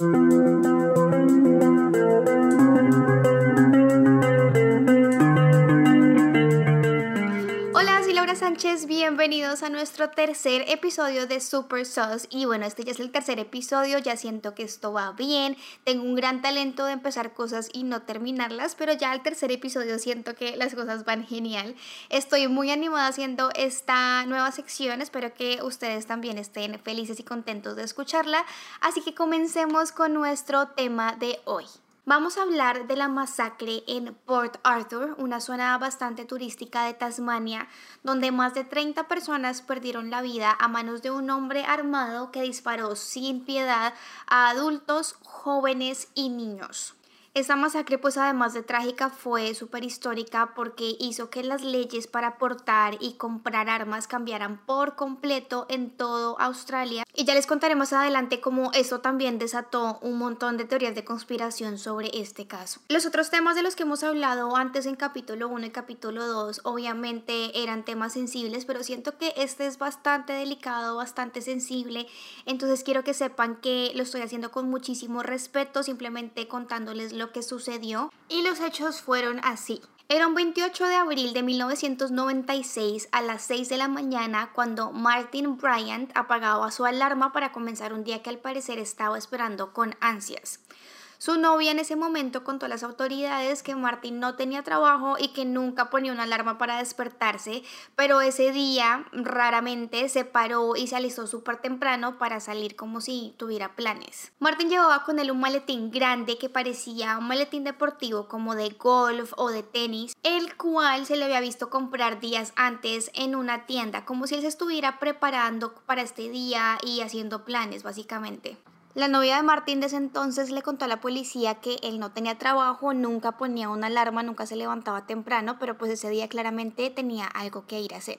Música Sánchez, bienvenidos a nuestro tercer episodio de Super Sauce. Y bueno, este ya es el tercer episodio, ya siento que esto va bien. Tengo un gran talento de empezar cosas y no terminarlas, pero ya al tercer episodio siento que las cosas van genial. Estoy muy animada haciendo esta nueva sección, espero que ustedes también estén felices y contentos de escucharla. Así que comencemos con nuestro tema de hoy. Vamos a hablar de la masacre en Port Arthur, una zona bastante turística de Tasmania, donde más de 30 personas perdieron la vida a manos de un hombre armado que disparó sin piedad a adultos, jóvenes y niños. Esta masacre, pues además de trágica, fue súper histórica porque hizo que las leyes para portar y comprar armas cambiaran por completo en todo Australia. Y ya les contaré más adelante cómo esto también desató un montón de teorías de conspiración sobre este caso. Los otros temas de los que hemos hablado antes en capítulo 1 y capítulo 2 obviamente eran temas sensibles, pero siento que este es bastante delicado, bastante sensible. Entonces quiero que sepan que lo estoy haciendo con muchísimo respeto, simplemente contándoles lo que sucedió y los hechos fueron así. Era un 28 de abril de 1996 a las 6 de la mañana cuando Martin Bryant apagaba su alarma para comenzar un día que al parecer estaba esperando con ansias. Su novia en ese momento contó a las autoridades que Martín no tenía trabajo y que nunca ponía una alarma para despertarse, pero ese día raramente se paró y se alistó súper temprano para salir como si tuviera planes. Martín llevaba con él un maletín grande que parecía un maletín deportivo como de golf o de tenis, el cual se le había visto comprar días antes en una tienda, como si él se estuviera preparando para este día y haciendo planes básicamente. La novia de Martín desde entonces le contó a la policía que él no tenía trabajo, nunca ponía una alarma, nunca se levantaba temprano, pero pues ese día claramente tenía algo que ir a hacer.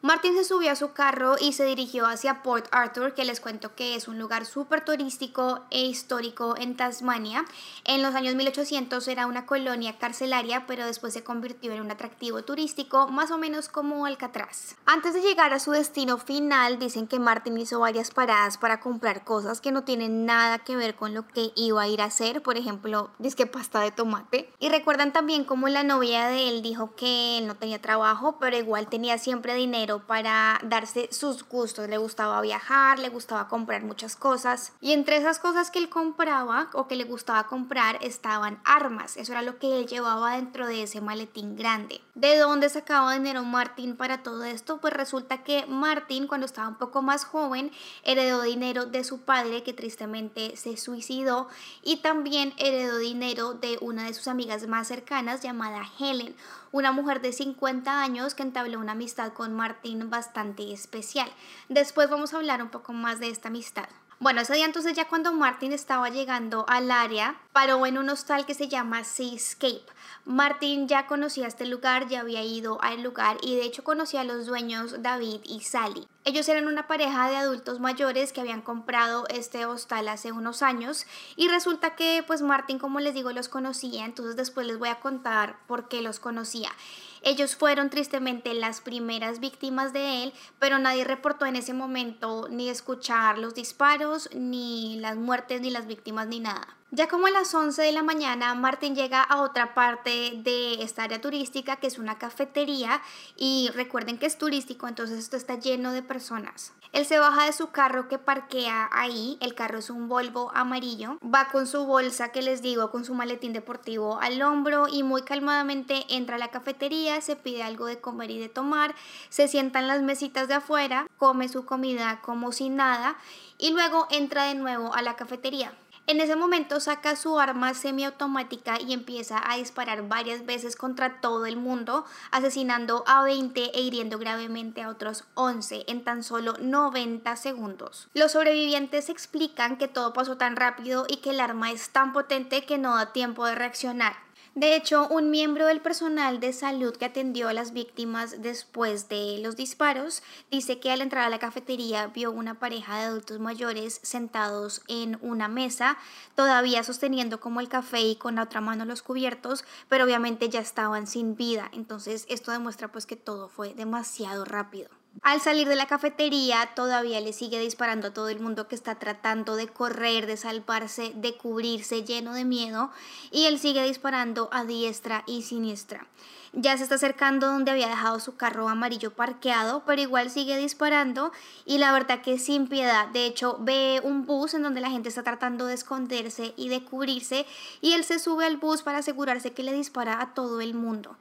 Martin se subió a su carro y se dirigió hacia Port Arthur, que les cuento que es un lugar súper turístico e histórico en Tasmania. En los años 1800 era una colonia carcelaria, pero después se convirtió en un atractivo turístico, más o menos como Alcatraz. Antes de llegar a su destino final, dicen que Martin hizo varias paradas para comprar cosas que no tienen nada que ver con lo que iba a ir a hacer, por ejemplo, disque pasta de tomate. Y recuerdan también cómo la novia de él dijo que él no tenía trabajo, pero igual tenía siempre dinero para darse sus gustos. Le gustaba viajar, le gustaba comprar muchas cosas. Y entre esas cosas que él compraba o que le gustaba comprar estaban armas. Eso era lo que él llevaba dentro de ese maletín grande. ¿De dónde sacaba dinero Martín para todo esto? Pues resulta que Martín cuando estaba un poco más joven heredó dinero de su padre que tristemente se suicidó y también heredó dinero de una de sus amigas más cercanas llamada Helen una mujer de 50 años que entabló una amistad con Martín bastante especial. Después vamos a hablar un poco más de esta amistad. Bueno, ese día entonces ya cuando Martin estaba llegando al área, paró en un hostal que se llama Seascape. Martin ya conocía este lugar, ya había ido al lugar y de hecho conocía a los dueños David y Sally. Ellos eran una pareja de adultos mayores que habían comprado este hostal hace unos años y resulta que pues Martin como les digo los conocía, entonces después les voy a contar por qué los conocía. Ellos fueron tristemente las primeras víctimas de él, pero nadie reportó en ese momento ni escuchar los disparos, ni las muertes, ni las víctimas, ni nada. Ya como a las 11 de la mañana, Martin llega a otra parte de esta área turística, que es una cafetería, y recuerden que es turístico, entonces esto está lleno de personas. Él se baja de su carro que parquea ahí, el carro es un Volvo amarillo, va con su bolsa que les digo, con su maletín deportivo al hombro y muy calmadamente entra a la cafetería, se pide algo de comer y de tomar, se sienta en las mesitas de afuera, come su comida como si nada y luego entra de nuevo a la cafetería. En ese momento saca su arma semiautomática y empieza a disparar varias veces contra todo el mundo, asesinando a 20 e hiriendo gravemente a otros 11 en tan solo 90 segundos. Los sobrevivientes explican que todo pasó tan rápido y que el arma es tan potente que no da tiempo de reaccionar. De hecho, un miembro del personal de salud que atendió a las víctimas después de los disparos dice que al entrar a la cafetería vio una pareja de adultos mayores sentados en una mesa, todavía sosteniendo como el café y con la otra mano los cubiertos, pero obviamente ya estaban sin vida. Entonces esto demuestra pues que todo fue demasiado rápido. Al salir de la cafetería todavía le sigue disparando a todo el mundo que está tratando de correr, de salvarse, de cubrirse lleno de miedo y él sigue disparando a diestra y siniestra. Ya se está acercando donde había dejado su carro amarillo parqueado, pero igual sigue disparando y la verdad que sin piedad. De hecho, ve un bus en donde la gente está tratando de esconderse y de cubrirse y él se sube al bus para asegurarse que le dispara a todo el mundo.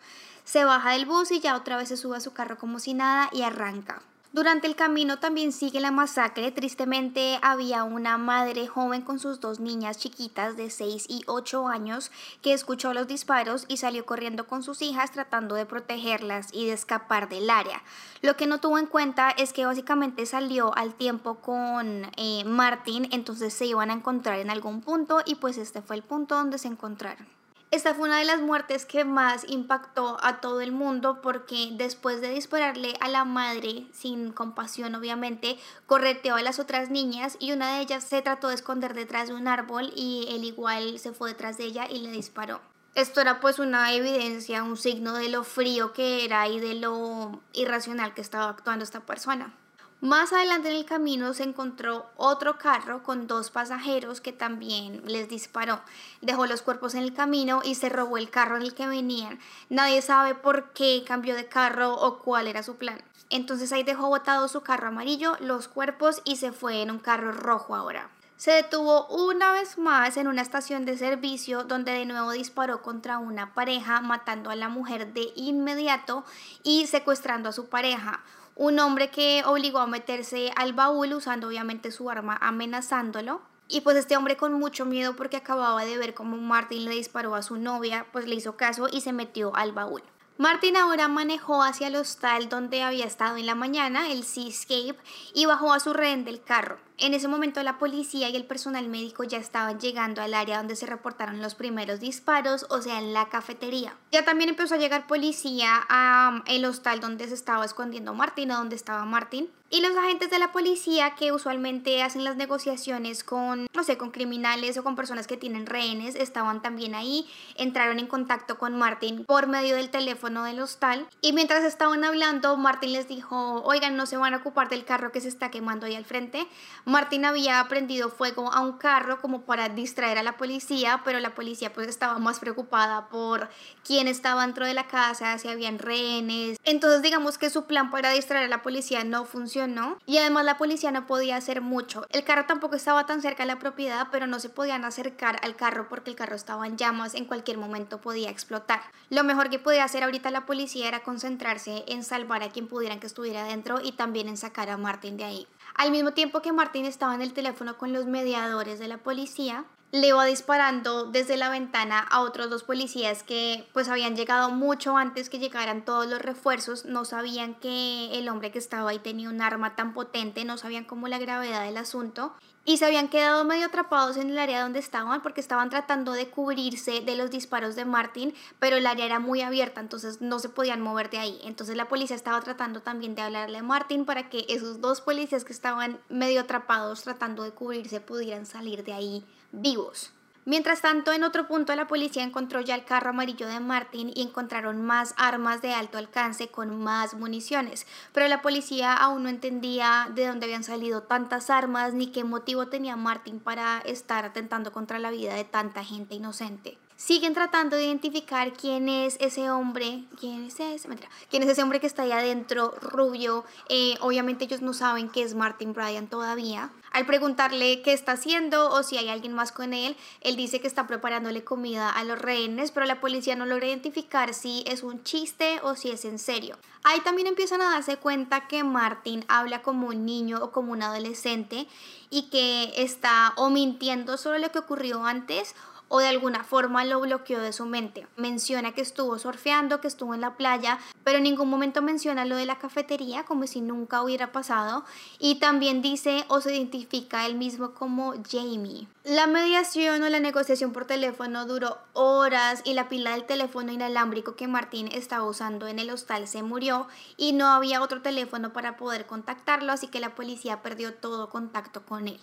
Se baja del bus y ya otra vez se sube a su carro como si nada y arranca. Durante el camino también sigue la masacre. Tristemente había una madre joven con sus dos niñas chiquitas de 6 y 8 años que escuchó los disparos y salió corriendo con sus hijas tratando de protegerlas y de escapar del área. Lo que no tuvo en cuenta es que básicamente salió al tiempo con eh, Martin, entonces se iban a encontrar en algún punto y pues este fue el punto donde se encontraron. Esta fue una de las muertes que más impactó a todo el mundo porque después de dispararle a la madre, sin compasión obviamente, correteó a las otras niñas y una de ellas se trató de esconder detrás de un árbol y él igual se fue detrás de ella y le disparó. Esto era pues una evidencia, un signo de lo frío que era y de lo irracional que estaba actuando esta persona. Más adelante en el camino se encontró otro carro con dos pasajeros que también les disparó. Dejó los cuerpos en el camino y se robó el carro en el que venían. Nadie sabe por qué cambió de carro o cuál era su plan. Entonces ahí dejó botado su carro amarillo, los cuerpos y se fue en un carro rojo ahora. Se detuvo una vez más en una estación de servicio donde de nuevo disparó contra una pareja, matando a la mujer de inmediato y secuestrando a su pareja un hombre que obligó a meterse al baúl usando obviamente su arma amenazándolo. Y pues este hombre con mucho miedo porque acababa de ver cómo Martin le disparó a su novia, pues le hizo caso y se metió al baúl. Martin ahora manejó hacia el hostal donde había estado en la mañana, el Seascape, y bajó a su rehén del carro. En ese momento la policía y el personal médico ya estaban llegando al área donde se reportaron los primeros disparos, o sea, en la cafetería. Ya también empezó a llegar policía al hostal donde se estaba escondiendo Martin, o donde estaba Martin. Y los agentes de la policía que usualmente hacen las negociaciones con, no sé, con criminales o con personas que tienen rehenes, estaban también ahí, entraron en contacto con Martin por medio del teléfono del hostal. Y mientras estaban hablando, Martin les dijo, oigan, no se van a ocupar del carro que se está quemando ahí al frente. Martin había prendido fuego a un carro como para distraer a la policía, pero la policía pues estaba más preocupada por quién estaba dentro de la casa, si habían rehenes. Entonces digamos que su plan para distraer a la policía no funcionó y además la policía no podía hacer mucho. El carro tampoco estaba tan cerca de la propiedad, pero no se podían acercar al carro porque el carro estaba en llamas, en cualquier momento podía explotar. Lo mejor que podía hacer ahorita la policía era concentrarse en salvar a quien pudieran que estuviera dentro y también en sacar a Martin de ahí. Al mismo tiempo que Martin estaba en el teléfono con los mediadores de la policía, le iba disparando desde la ventana a otros dos policías que pues habían llegado mucho antes que llegaran todos los refuerzos, no sabían que el hombre que estaba ahí tenía un arma tan potente, no sabían cómo la gravedad del asunto y se habían quedado medio atrapados en el área donde estaban porque estaban tratando de cubrirse de los disparos de Martin, pero el área era muy abierta, entonces no se podían mover de ahí. Entonces la policía estaba tratando también de hablarle a Martin para que esos dos policías que estaban medio atrapados tratando de cubrirse pudieran salir de ahí vivos. Mientras tanto, en otro punto la policía encontró ya el carro amarillo de Martin y encontraron más armas de alto alcance con más municiones, pero la policía aún no entendía de dónde habían salido tantas armas ni qué motivo tenía Martin para estar atentando contra la vida de tanta gente inocente siguen tratando de identificar quién es ese hombre, quién es ese, quién es ese hombre que está ahí adentro, rubio. Eh, obviamente ellos no saben que es Martin Bryan todavía. Al preguntarle qué está haciendo o si hay alguien más con él, él dice que está preparándole comida a los rehenes, pero la policía no logra identificar si es un chiste o si es en serio. Ahí también empiezan a darse cuenta que Martin habla como un niño o como un adolescente y que está o mintiendo sobre lo que ocurrió antes o de alguna forma lo bloqueó de su mente. Menciona que estuvo surfeando, que estuvo en la playa, pero en ningún momento menciona lo de la cafetería como si nunca hubiera pasado y también dice o se identifica él mismo como Jamie. La mediación o la negociación por teléfono duró horas y la pila del teléfono inalámbrico que Martín estaba usando en el hostal se murió y no había otro teléfono para poder contactarlo, así que la policía perdió todo contacto con él.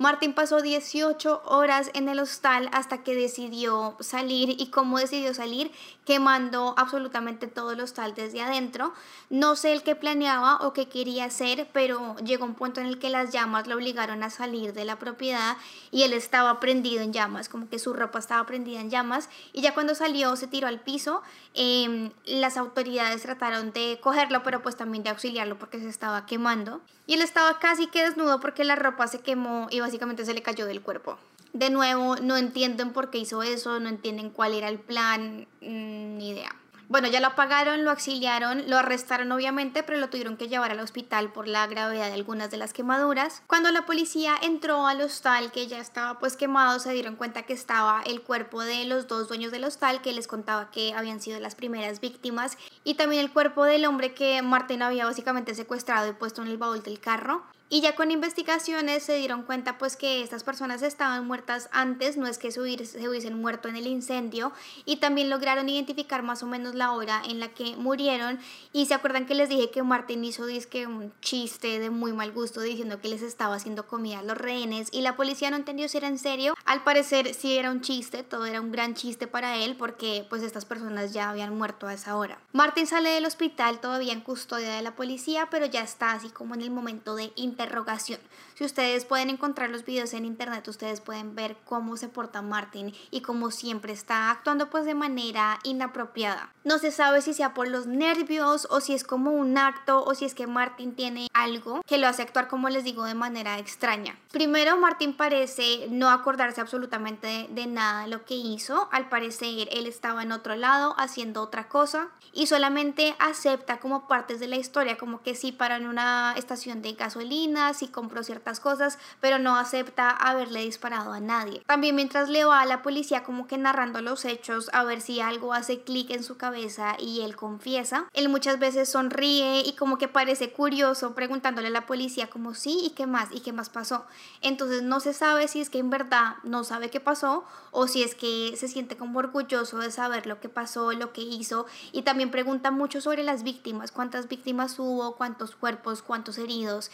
Martin pasó 18 horas en el hostal hasta que decidió salir y cómo decidió salir, quemando absolutamente todo el hostal desde adentro. No sé el que planeaba o qué quería hacer, pero llegó un punto en el que las llamas lo obligaron a salir de la propiedad y él estaba prendido en llamas, como que su ropa estaba prendida en llamas y ya cuando salió se tiró al piso. Em, las autoridades trataron de cogerlo, pero pues también de auxiliarlo porque se estaba quemando. Y él estaba casi que desnudo porque la ropa se quemó y básicamente se le cayó del cuerpo. De nuevo, no entienden por qué hizo eso, no entienden cuál era el plan, mm, ni idea. Bueno, ya lo apagaron, lo auxiliaron, lo arrestaron obviamente, pero lo tuvieron que llevar al hospital por la gravedad de algunas de las quemaduras. Cuando la policía entró al hostal, que ya estaba pues quemado, se dieron cuenta que estaba el cuerpo de los dos dueños del hostal, que les contaba que habían sido las primeras víctimas, y también el cuerpo del hombre que Martín había básicamente secuestrado y puesto en el baúl del carro. Y ya con investigaciones se dieron cuenta pues que estas personas estaban muertas antes, no es que se hubiesen muerto en el incendio y también lograron identificar más o menos la hora en la que murieron y se acuerdan que les dije que Martin hizo disque un chiste de muy mal gusto diciendo que les estaba haciendo comida a los rehenes y la policía no entendió si era en serio, al parecer sí era un chiste, todo era un gran chiste para él porque pues estas personas ya habían muerto a esa hora. Martin sale del hospital todavía en custodia de la policía pero ya está así como en el momento de interrogación. Si ustedes pueden encontrar los videos en internet, ustedes pueden ver cómo se porta Martin y cómo siempre está actuando pues de manera inapropiada. No se sabe si sea por los nervios o si es como un acto o si es que Martin tiene algo que lo hace actuar como les digo de manera extraña. Primero Martin parece no acordarse absolutamente de, nada de lo que hizo. Al parecer él estaba en otro lado haciendo otra cosa y solamente acepta como partes de la historia como que sí para en una estación de gasolina, sí compró ciertas cosas, pero no acepta haberle disparado a nadie. También mientras le va a la policía como que narrando los hechos a ver si algo hace clic en su cabeza y él confiesa. Él muchas veces sonríe y como que parece curioso preguntándole a la policía como sí y qué más y qué más pasó. Entonces no se sabe si es que en verdad no sabe qué pasó o si es que se siente como orgulloso de saber lo que pasó, lo que hizo y también pregunta mucho sobre las víctimas, cuántas víctimas hubo, cuántos cuerpos, cuántos heridos.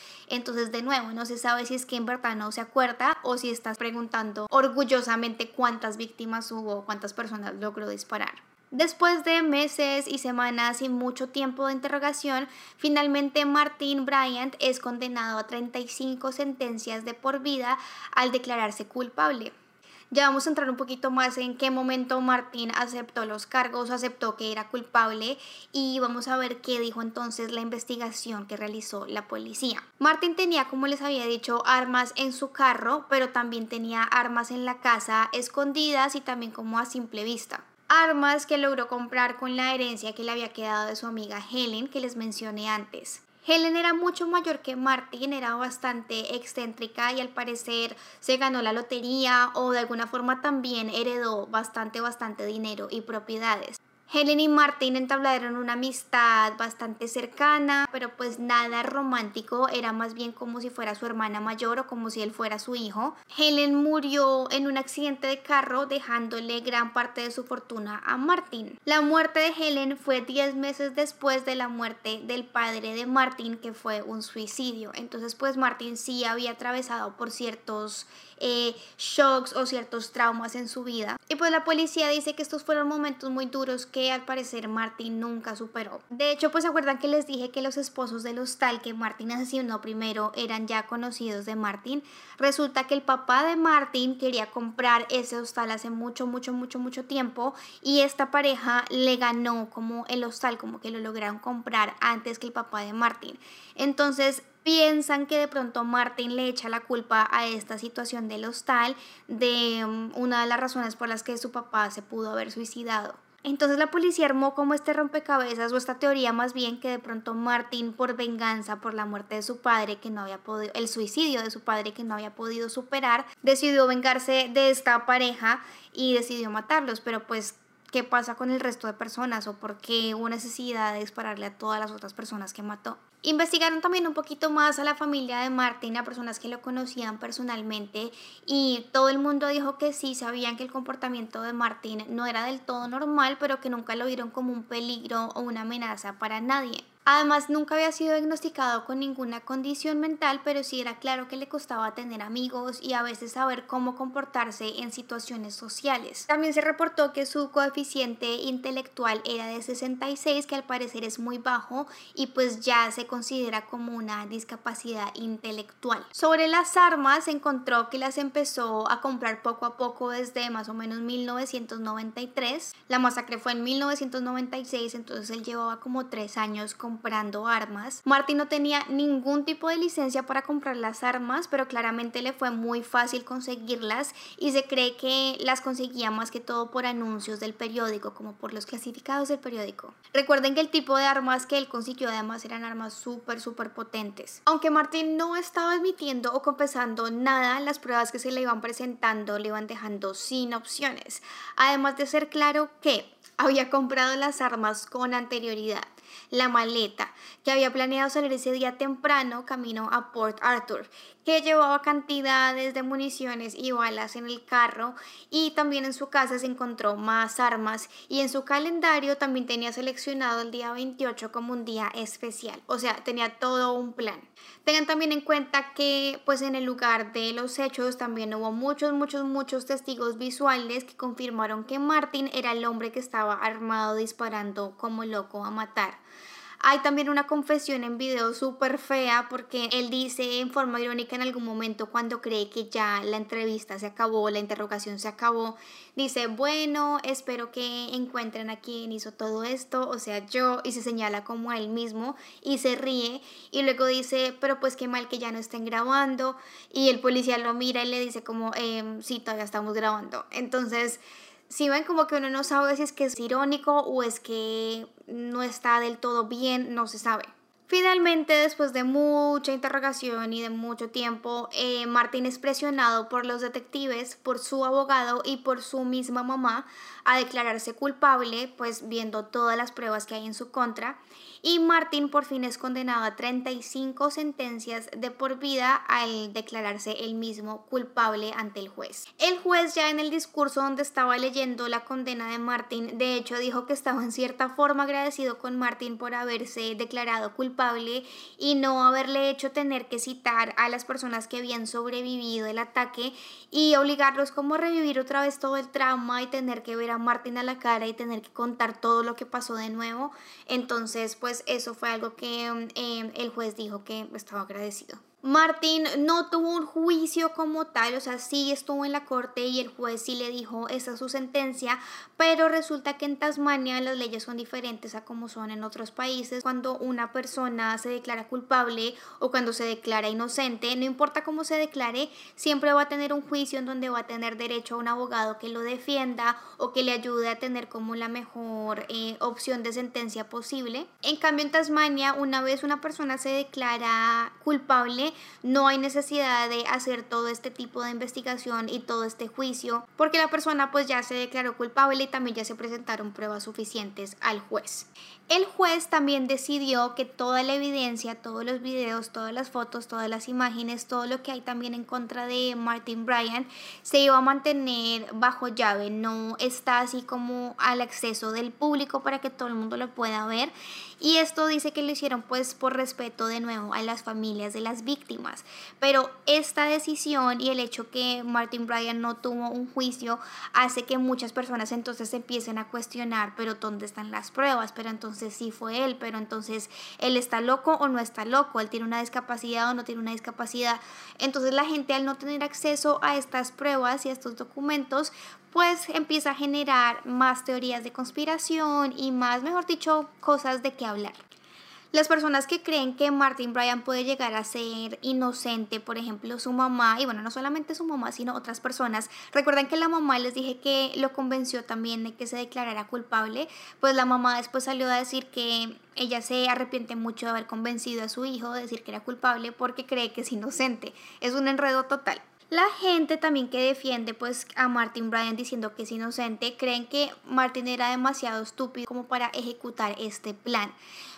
Entonces de nuevo no se sabe si es que en verdad no se acuerda o si estás preguntando orgullosamente cuántas víctimas hubo, cuántas personas logró disparar. Después de meses y semanas y mucho tiempo de interrogación, finalmente Martin Bryant es condenado a 35 sentencias de por vida al declararse culpable. Ya vamos a entrar un poquito más en qué momento Martín aceptó los cargos, aceptó que era culpable y vamos a ver qué dijo entonces la investigación que realizó la policía. Martín tenía, como les había dicho, armas en su carro, pero también tenía armas en la casa escondidas y también como a simple vista armas que logró comprar con la herencia que le había quedado de su amiga Helen que les mencioné antes. Helen era mucho mayor que Martin, era bastante excéntrica y al parecer se ganó la lotería o de alguna forma también heredó bastante, bastante dinero y propiedades. Helen y Martin entablaron una amistad bastante cercana, pero pues nada romántico, era más bien como si fuera su hermana mayor o como si él fuera su hijo. Helen murió en un accidente de carro dejándole gran parte de su fortuna a Martin. La muerte de Helen fue 10 meses después de la muerte del padre de Martin, que fue un suicidio. Entonces pues Martin sí había atravesado por ciertos eh, shocks o ciertos traumas en su vida. Y pues la policía dice que estos fueron momentos muy duros que al parecer Martin nunca superó. De hecho, pues se acuerdan que les dije que los esposos del hostal que Martin asesinó primero eran ya conocidos de Martin. Resulta que el papá de Martin quería comprar ese hostal hace mucho, mucho, mucho, mucho tiempo y esta pareja le ganó como el hostal, como que lo lograron comprar antes que el papá de Martin. Entonces, piensan que de pronto Martin le echa la culpa a esta situación del hostal de um, una de las razones por las que su papá se pudo haber suicidado. Entonces la policía armó como este rompecabezas o esta teoría más bien que de pronto Martin por venganza por la muerte de su padre que no había podido, el suicidio de su padre que no había podido superar, decidió vengarse de esta pareja y decidió matarlos, pero pues qué pasa con el resto de personas o por qué hubo necesidad de dispararle a todas las otras personas que mató. Investigaron también un poquito más a la familia de Martin, a personas que lo conocían personalmente y todo el mundo dijo que sí, sabían que el comportamiento de Martin no era del todo normal, pero que nunca lo vieron como un peligro o una amenaza para nadie. Además, nunca había sido diagnosticado con ninguna condición mental, pero sí era claro que le costaba tener amigos y a veces saber cómo comportarse en situaciones sociales. También se reportó que su coeficiente intelectual era de 66, que al parecer es muy bajo y pues ya se considera como una discapacidad intelectual. Sobre las armas, se encontró que las empezó a comprar poco a poco desde más o menos 1993. La masacre fue en 1996, entonces él llevaba como tres años con comprando armas. Martin no tenía ningún tipo de licencia para comprar las armas, pero claramente le fue muy fácil conseguirlas y se cree que las conseguía más que todo por anuncios del periódico, como por los clasificados del periódico. Recuerden que el tipo de armas que él consiguió además eran armas súper, súper potentes. Aunque Martin no estaba admitiendo o confesando nada, las pruebas que se le iban presentando le iban dejando sin opciones. Además de ser claro que había comprado las armas con anterioridad la maleta, que había planeado salir ese día temprano camino a Port Arthur, que llevaba cantidades de municiones y balas en el carro y también en su casa se encontró más armas y en su calendario también tenía seleccionado el día 28 como un día especial, o sea, tenía todo un plan. Tengan también en cuenta que pues en el lugar de los hechos también hubo muchos, muchos, muchos testigos visuales que confirmaron que Martin era el hombre que estaba armado disparando como loco a matar. Hay también una confesión en video súper fea porque él dice en forma irónica en algún momento cuando cree que ya la entrevista se acabó, la interrogación se acabó, dice, bueno, espero que encuentren a quien hizo todo esto, o sea, yo, y se señala como a él mismo y se ríe y luego dice, pero pues qué mal que ya no estén grabando y el policía lo mira y le dice como, eh, sí, todavía estamos grabando. Entonces si ven como que uno no sabe si es que es irónico o es que no está del todo bien, no se sabe. Finalmente, después de mucha interrogación y de mucho tiempo, eh, Martín es presionado por los detectives, por su abogado y por su misma mamá a declararse culpable, pues viendo todas las pruebas que hay en su contra y Martin por fin es condenado a 35 sentencias de por vida al declararse él mismo culpable ante el juez. El juez ya en el discurso donde estaba leyendo la condena de Martin, de hecho dijo que estaba en cierta forma agradecido con Martin por haberse declarado culpable y no haberle hecho tener que citar a las personas que habían sobrevivido el ataque y obligarlos como a revivir otra vez todo el trauma y tener que ver a Martin a la cara y tener que contar todo lo que pasó de nuevo. Entonces, pues pues, eso fue algo que em, el juez dijo que estaba agradecido. Martín no tuvo un juicio como tal, o sea, sí estuvo en la corte y el juez sí le dijo esa es su sentencia, pero resulta que en Tasmania las leyes son diferentes a como son en otros países. Cuando una persona se declara culpable o cuando se declara inocente, no importa cómo se declare, siempre va a tener un juicio en donde va a tener derecho a un abogado que lo defienda o que le ayude a tener como la mejor eh, opción de sentencia posible. En cambio, en Tasmania, una vez una persona se declara culpable, no hay necesidad de hacer todo este tipo de investigación y todo este juicio, porque la persona pues ya se declaró culpable y también ya se presentaron pruebas suficientes al juez. El juez también decidió que toda la evidencia, todos los videos, todas las fotos, todas las imágenes, todo lo que hay también en contra de Martin Bryan se iba a mantener bajo llave, no está así como al acceso del público para que todo el mundo lo pueda ver. Y esto dice que lo hicieron pues por respeto de nuevo a las familias de las víctimas. Pero esta decisión y el hecho que Martin Bryan no tuvo un juicio hace que muchas personas entonces empiecen a cuestionar, pero ¿dónde están las pruebas? Pero entonces entonces sí fue él, pero entonces él está loco o no está loco, él tiene una discapacidad o no tiene una discapacidad. Entonces la gente al no tener acceso a estas pruebas y a estos documentos, pues empieza a generar más teorías de conspiración y más, mejor dicho, cosas de qué hablar. Las personas que creen que Martin Bryan puede llegar a ser inocente, por ejemplo, su mamá, y bueno, no solamente su mamá, sino otras personas, recuerdan que la mamá les dije que lo convenció también de que se declarara culpable, pues la mamá después salió a decir que ella se arrepiente mucho de haber convencido a su hijo de decir que era culpable porque cree que es inocente. Es un enredo total. La gente también que defiende pues a Martin Bryan diciendo que es inocente creen que Martin era demasiado estúpido como para ejecutar este plan.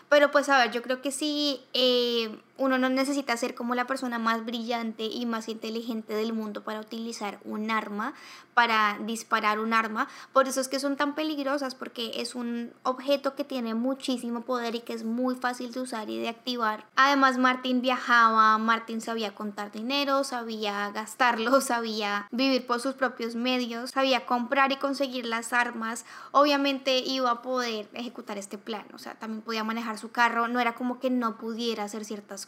Pero pues a ver, yo creo que si eh, uno no necesita ser como la persona más brillante y más inteligente del mundo para utilizar un arma, para disparar un arma. Por eso es que son tan peligrosas, porque es un objeto que tiene muchísimo poder y que es muy fácil de usar y de activar. Además, Martin viajaba, Martin sabía contar dinero, sabía gastarlo, sabía vivir por sus propios medios, sabía comprar y conseguir las armas. Obviamente iba a poder ejecutar este plan, o sea, también podía manejar su carro, no era como que no pudiera hacer ciertas cosas.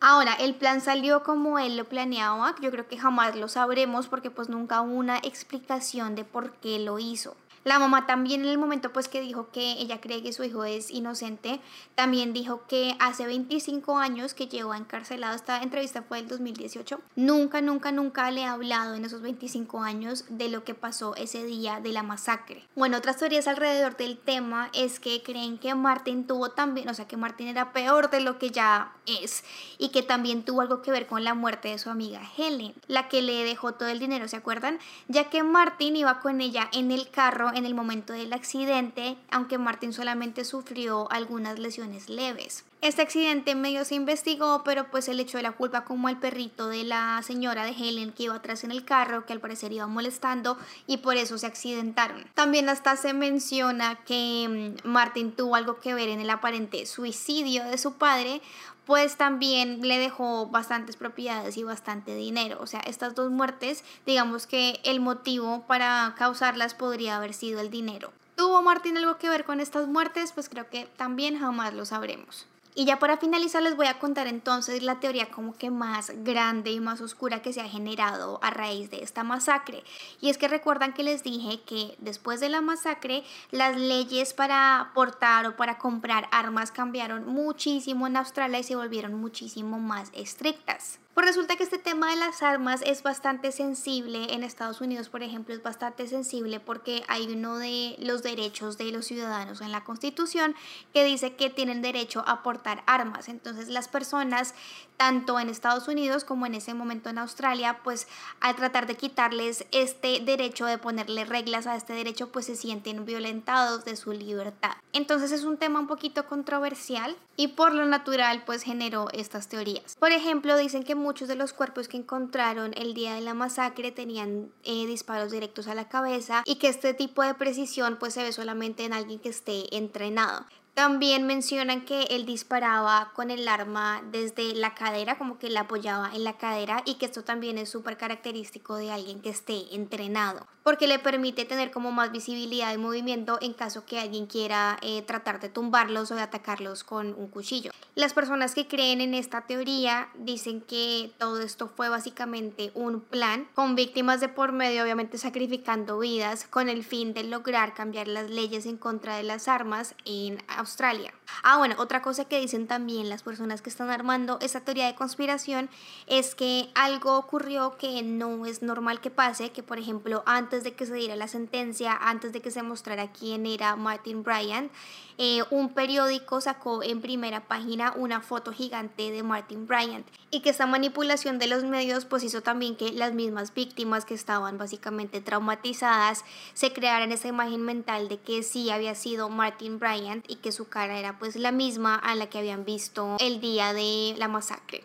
Ahora, el plan salió como él lo planeaba, yo creo que jamás lo sabremos porque pues nunca hubo una explicación de por qué lo hizo. La mamá también en el momento pues que dijo que ella cree que su hijo es inocente, también dijo que hace 25 años que llevó encarcelado, esta entrevista fue el 2018, nunca, nunca, nunca le ha hablado en esos 25 años de lo que pasó ese día de la masacre. Bueno, otras teorías alrededor del tema es que creen que Martin tuvo también, o sea que Martin era peor de lo que ya es y que también tuvo algo que ver con la muerte de su amiga Helen, la que le dejó todo el dinero, ¿se acuerdan? Ya que Martin iba con ella en el carro en el momento del accidente, aunque Martin solamente sufrió algunas lesiones leves. Este accidente medio se investigó, pero pues se le echó la culpa como al perrito de la señora de Helen que iba atrás en el carro, que al parecer iba molestando y por eso se accidentaron. También hasta se menciona que mm, Martin tuvo algo que ver en el aparente suicidio de su padre, pues también le dejó bastantes propiedades y bastante dinero. O sea, estas dos muertes, digamos que el motivo para causarlas podría haber sido el dinero. ¿Tuvo Martín algo que ver con estas muertes? Pues creo que también jamás lo sabremos. Y ya para finalizar les voy a contar entonces la teoría como que más grande y más oscura que se ha generado a raíz de esta masacre. Y es que recuerdan que les dije que después de la masacre las leyes para portar o para comprar armas cambiaron muchísimo en Australia y se volvieron muchísimo más estrictas. Pues resulta que este tema de las armas es bastante sensible en Estados Unidos, por ejemplo, es bastante sensible porque hay uno de los derechos de los ciudadanos en la Constitución que dice que tienen derecho a portar armas. Entonces las personas, tanto en Estados Unidos como en ese momento en Australia, pues al tratar de quitarles este derecho, de ponerle reglas a este derecho, pues se sienten violentados de su libertad. Entonces es un tema un poquito controversial y por lo natural pues generó estas teorías. Por ejemplo, dicen que muchos de los cuerpos que encontraron el día de la masacre tenían eh, disparos directos a la cabeza y que este tipo de precisión pues se ve solamente en alguien que esté entrenado. También mencionan que él disparaba con el arma desde la cadera, como que la apoyaba en la cadera y que esto también es súper característico de alguien que esté entrenado, porque le permite tener como más visibilidad y movimiento en caso que alguien quiera eh, tratar de tumbarlos o de atacarlos con un cuchillo. Las personas que creen en esta teoría dicen que todo esto fue básicamente un plan con víctimas de por medio, obviamente sacrificando vidas con el fin de lograr cambiar las leyes en contra de las armas en Australia. Ah, bueno, otra cosa que dicen también las personas que están armando esa teoría de conspiración es que algo ocurrió que no es normal que pase, que por ejemplo antes de que se diera la sentencia, antes de que se mostrara quién era Martin Bryant, eh, un periódico sacó en primera página una foto gigante de Martin Bryant y que esta manipulación de los medios pues hizo también que las mismas víctimas que estaban básicamente traumatizadas se crearan esa imagen mental de que sí había sido Martin Bryant y que su cara era pues la misma a la que habían visto el día de la masacre.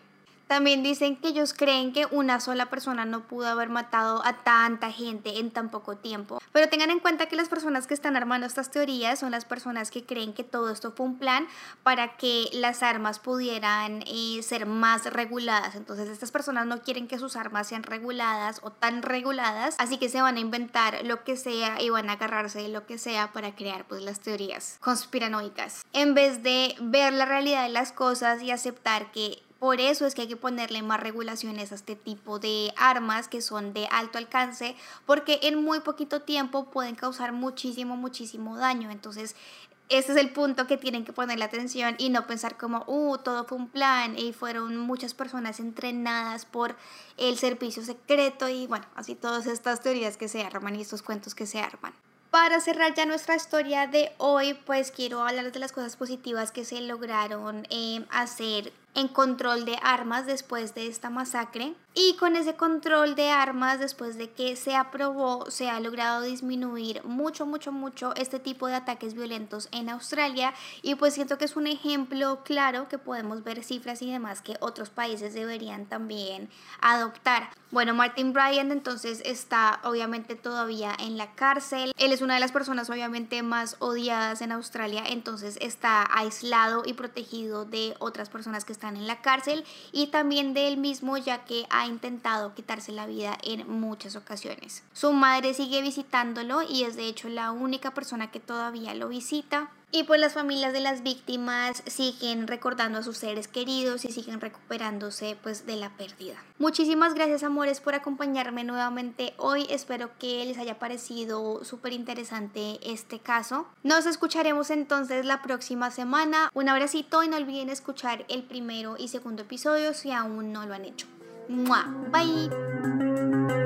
También dicen que ellos creen que una sola persona no pudo haber matado a tanta gente en tan poco tiempo. Pero tengan en cuenta que las personas que están armando estas teorías son las personas que creen que todo esto fue un plan para que las armas pudieran eh, ser más reguladas. Entonces estas personas no quieren que sus armas sean reguladas o tan reguladas, así que se van a inventar lo que sea y van a agarrarse de lo que sea para crear pues las teorías conspiranoicas. En vez de ver la realidad de las cosas y aceptar que por eso es que hay que ponerle más regulaciones a este tipo de armas que son de alto alcance, porque en muy poquito tiempo pueden causar muchísimo, muchísimo daño. Entonces, ese es el punto que tienen que ponerle atención y no pensar como, uh, todo fue un plan y fueron muchas personas entrenadas por el servicio secreto y bueno, así todas estas teorías que se arman y estos cuentos que se arman. Para cerrar ya nuestra historia de hoy, pues quiero hablar de las cosas positivas que se lograron eh, hacer en control de armas después de esta masacre. Y con ese control de armas, después de que se aprobó, se ha logrado disminuir mucho, mucho, mucho este tipo de ataques violentos en Australia. Y pues siento que es un ejemplo claro que podemos ver cifras y demás que otros países deberían también adoptar. Bueno, Martin Bryant entonces está obviamente todavía en la cárcel. Él es una de las personas obviamente más odiadas en Australia, entonces está aislado y protegido de otras personas que están en la cárcel y también de él mismo ya que ha intentado quitarse la vida en muchas ocasiones. Su madre sigue visitándolo y es de hecho la única persona que todavía lo visita. Y pues las familias de las víctimas siguen recordando a sus seres queridos y siguen recuperándose pues de la pérdida. Muchísimas gracias amores por acompañarme nuevamente hoy. Espero que les haya parecido súper interesante este caso. Nos escucharemos entonces la próxima semana. Un abracito y no olviden escuchar el primero y segundo episodio si aún no lo han hecho. Bye.